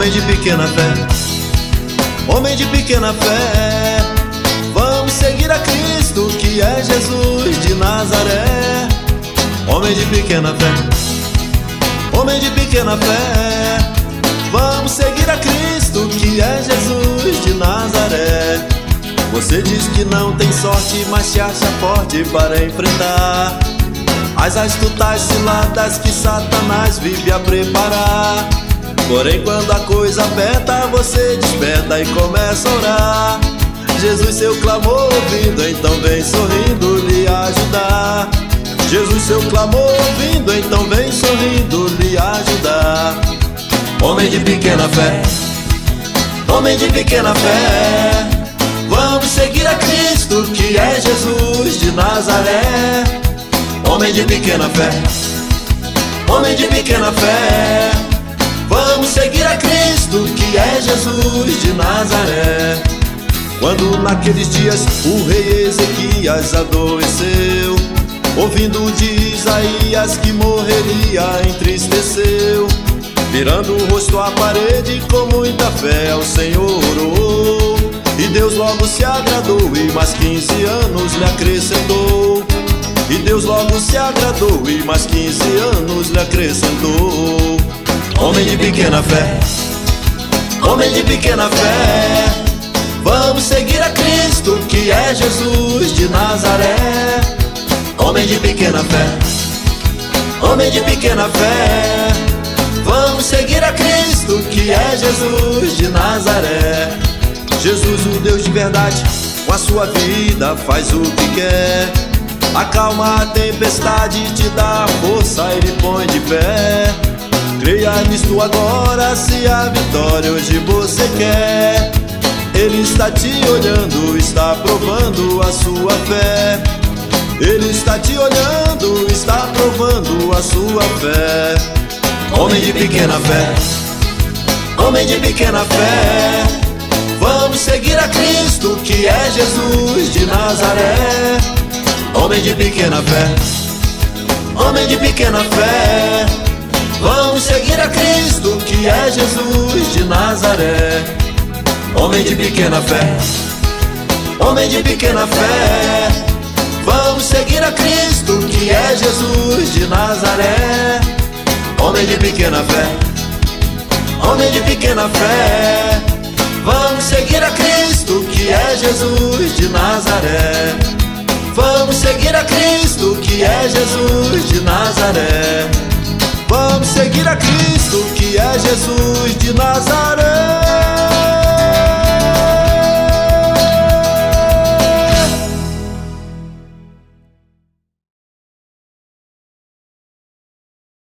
Homem de pequena fé, homem de pequena fé, vamos seguir a Cristo que é Jesus de Nazaré. Homem de pequena fé, homem de pequena fé, vamos seguir a Cristo que é Jesus de Nazaré. Você diz que não tem sorte, mas se acha forte para enfrentar as astutas ciladas que Satanás vive a preparar. Porém, quando a coisa aperta, você desperta e começa a orar. Jesus, seu clamor ouvindo, então vem sorrindo lhe ajudar. Jesus, seu clamor ouvindo, então vem sorrindo lhe ajudar. Homem de pequena fé, homem de pequena fé, vamos seguir a Cristo que é Jesus de Nazaré. Homem de pequena fé, homem de pequena fé, vamos seguir a Cristo que é Jesus de Nazaré. Quando naqueles dias o rei Ezequias adoeceu, ouvindo de Isaías que morreria, entristeceu. Virando o rosto à parede com muita fé ao Senhor orou. E Deus logo se agradou e mais 15 anos lhe acrescentou. E Deus logo se agradou e mais 15 anos lhe acrescentou. Homem de pequena fé, homem de pequena fé, vamos seguir a Cristo que é Jesus de Nazaré. Homem de pequena fé, homem de pequena fé, vamos seguir a Cristo que é Jesus de Nazaré. Jesus, o Deus de verdade, com a sua vida faz o que quer. Acalma a tempestade, te dá força e lhe põe de pé. Creia nisto agora, se a vitória hoje você quer. Ele está te olhando, está provando a sua fé. Ele está te olhando, está provando a sua fé. Homem de pequena fé, homem de pequena fé. Vamos seguir a Cristo que é Jesus de Nazaré. Homem de pequena fé, homem de pequena fé. É Jesus de Nazaré. Homem de pequena fé, homem de pequena fé. Vamos seguir a Cristo que é Jesus de Nazaré. Homem de pequena fé, homem de pequena fé. Vamos seguir a Cristo que é Jesus de Nazaré. Vamos seguir a Cristo que é Jesus de Nazaré. Vamos seguir a Cristo que é Jesus de Nazaré.